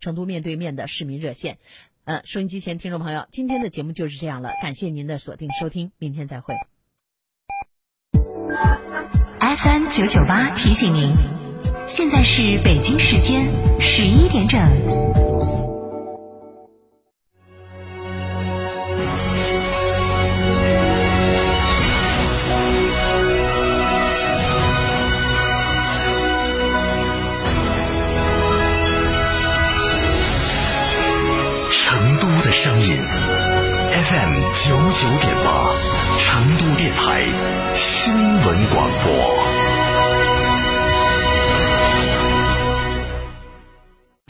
成都面对面的市民热线。呃，收音机前听众朋友，今天的节目就是这样了，感谢您的锁定收听，明天再会。FM 九九八提醒您，现在是北京时间十一点整。FM 九九点八，成都电台新闻广播。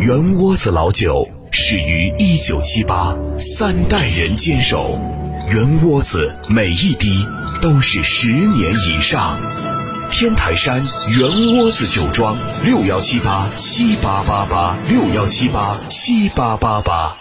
圆窝子老酒始于一九七八，三代人坚守，圆窝子每一滴都是十年以上。天台山圆窝子酒庄六幺七八七八八八六幺七八七八八八，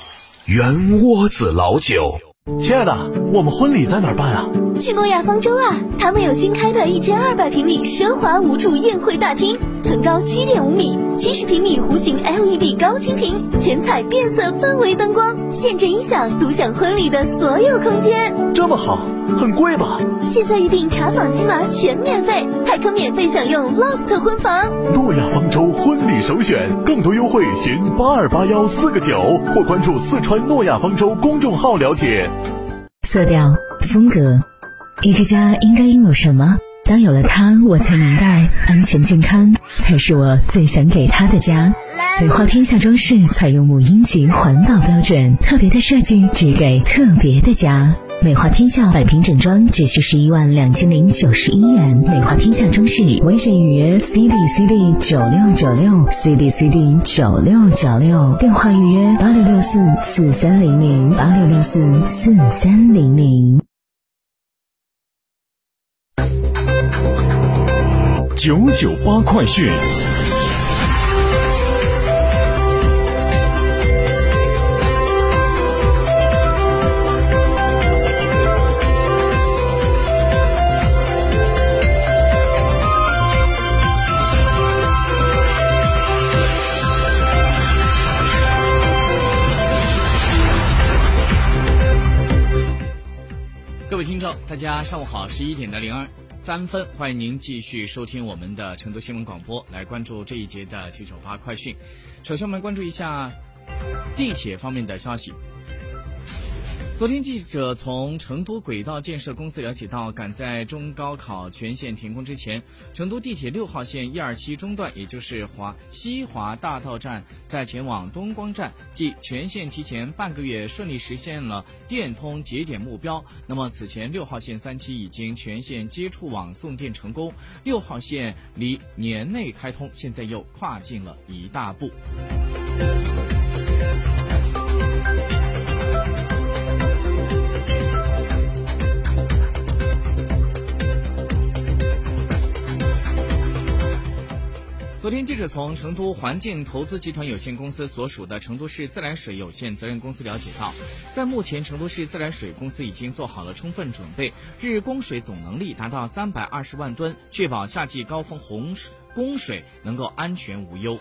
圆窝子老酒。亲爱的，我们婚礼在哪办啊？去诺亚方舟啊！他们有新开的一千二百平米奢华无柱宴会大厅，层高七点五米，七十平米弧形 LED 高清屏，全彩变色氛围灯光，现阵音响，独享婚礼的所有空间。这么好，很贵吧？现在预定查房金码全免费，还可免费享用 loft 婚房。诺亚方舟婚礼首选，更多优惠寻八二八幺四个九，或关注四川诺亚方舟公众号了解。色调、风格，一个家应该拥有什么？当有了它，我才明白，安全健康才是我最想给他的家。美化天下装饰采用母婴级环保标准，特别的设计，只给特别的家。美化天下百平整装只需十一万两千零九十一元。美化天下装饰微信预约 C D C D 九六九六 C D C D 九六九六，电话预约八六六四四三零零八六六四四三零零。九九八快讯。各位听众，大家上午好，十一点的零二三分，欢迎您继续收听我们的成都新闻广播，来关注这一节的七九八快讯。首先，我们关注一下地铁方面的消息。昨天，记者从成都轨道建设公司了解到，赶在中高考全线停工之前，成都地铁六号线一二七中段，也就是华西华大道站，在前往东光站，即全线提前半个月顺利实现了电通节点目标。那么，此前六号线三期已经全线接触网送电成功，六号线离年内开通，现在又跨进了一大步。昨天，记者从成都环境投资集团有限公司所属的成都市自来水有限责任公司了解到，在目前，成都市自来水公司已经做好了充分准备，日供水总能力达到三百二十万吨，确保夏季高峰洪水供水能够安全无忧。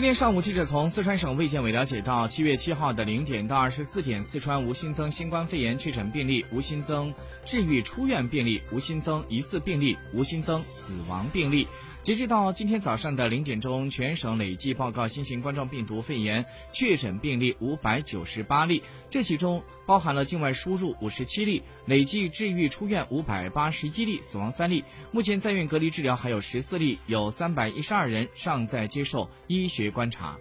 今天上午，记者从四川省卫健委了解到，七月七号的零点到二十四点，四川无新增新冠肺炎确诊病例，无新增治愈出院病例，无新增疑似病例，无新增死亡病例。截止到今天早上的零点钟，全省累计报告新型冠状病毒肺炎确诊病例五百九十八例，这其中包含了境外输入五十七例，累计治愈出院五百八十一例，死亡三例。目前在院隔离治疗还有十四例，有三百一十二人尚在接受医学观察。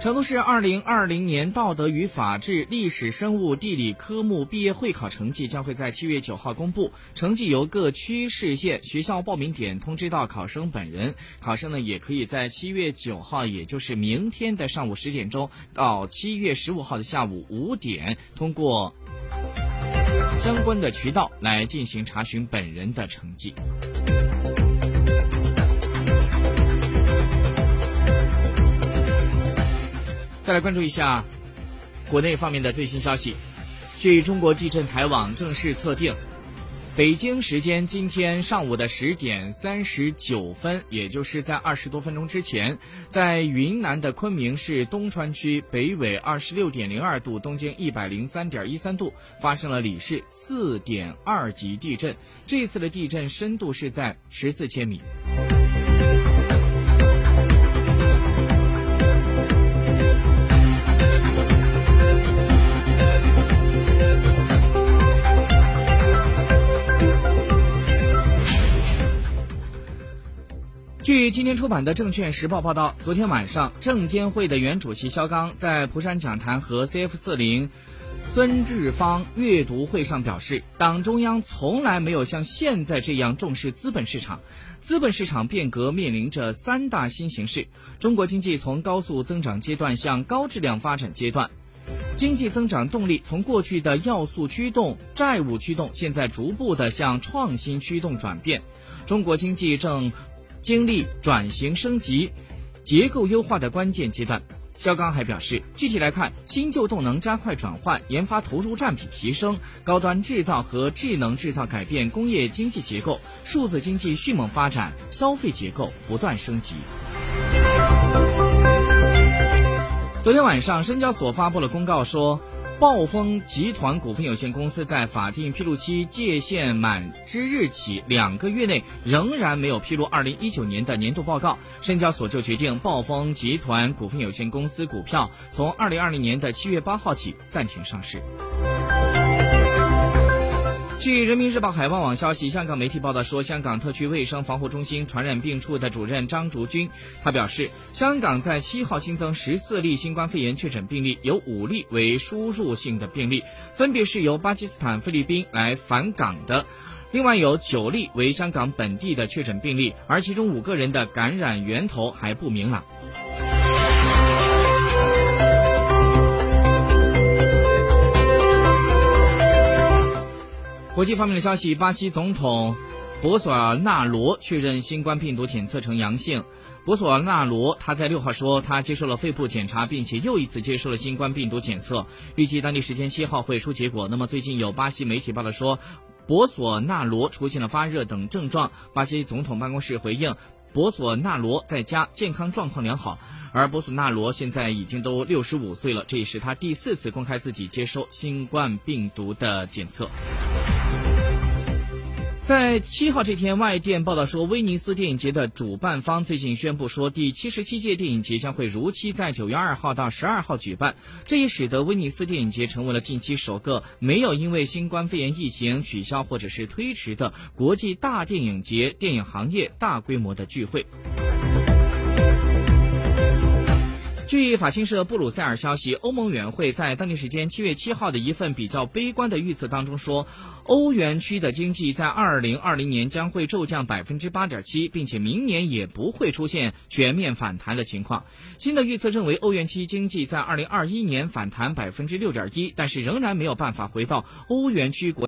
成都市二零二零年道德与法治、历史、生物、地理科目毕业会考成绩将会在七月九号公布，成绩由各区市县学校报名点通知到考生本人。考生呢也可以在七月九号，也就是明天的上午十点钟到七月十五号的下午五点，通过相关的渠道来进行查询本人的成绩。再来关注一下国内方面的最新消息。据中国地震台网正式测定，北京时间今天上午的十点三十九分，也就是在二十多分钟之前，在云南的昆明市东川区北纬二十六点零二度、东经一百零三点一三度发生了里氏四点二级地震。这次的地震深度是在十四千米。据今天出版的《证券时报》报道，昨天晚上，证监会的原主席肖钢在蒲山讲坛和 CF 四零孙志芳阅读会上表示，党中央从来没有像现在这样重视资本市场。资本市场变革面临着三大新形势：中国经济从高速增长阶段向高质量发展阶段，经济增长动力从过去的要素驱动、债务驱动，现在逐步的向创新驱动转变。中国经济正。经历转型升级、结构优化的关键阶段，肖钢还表示，具体来看，新旧动能加快转换，研发投入占比提升，高端制造和智能制造改变工业经济结构，数字经济迅猛发展，消费结构不断升级。昨天晚上，深交所发布了公告说。暴风集团股份有限公司在法定披露期界限满之日起两个月内仍然没有披露二零一九年的年度报告，深交所就决定暴风集团股份有限公司股票从二零二零年的七月八号起暂停上市。据人民日报海外网消息，香港媒体报道说，香港特区卫生防护中心传染病处的主任张竹君，他表示，香港在七号新增十四例新冠肺炎确诊病例，有五例为输入性的病例，分别是由巴基斯坦、菲律宾来返港的，另外有九例为香港本地的确诊病例，而其中五个人的感染源头还不明朗。国际方面的消息，巴西总统博索纳罗确认新冠病毒检测呈阳性。博索纳罗他在六号说，他接受了肺部检查，并且又一次接受了新冠病毒检测，预计当地时间七号会出结果。那么最近有巴西媒体报道说，博索纳罗出现了发热等症状。巴西总统办公室回应，博索纳罗在家健康状况良好，而博索纳罗现在已经都六十五岁了，这也是他第四次公开自己接受新冠病毒的检测。在七号这天，外电报道说，威尼斯电影节的主办方最近宣布说，第七十七届电影节将会如期在九月二号到十二号举办。这也使得威尼斯电影节成为了近期首个没有因为新冠肺炎疫情取消或者是推迟的国际大电影节电影行业大规模的聚会。据法新社布鲁塞尔消息，欧盟委员会在当地时间七月七号的一份比较悲观的预测当中说，欧元区的经济在二零二零年将会骤降百分之八点七，并且明年也不会出现全面反弹的情况。新的预测认为，欧元区经济在二零二一年反弹百分之六点一，但是仍然没有办法回到欧元区国。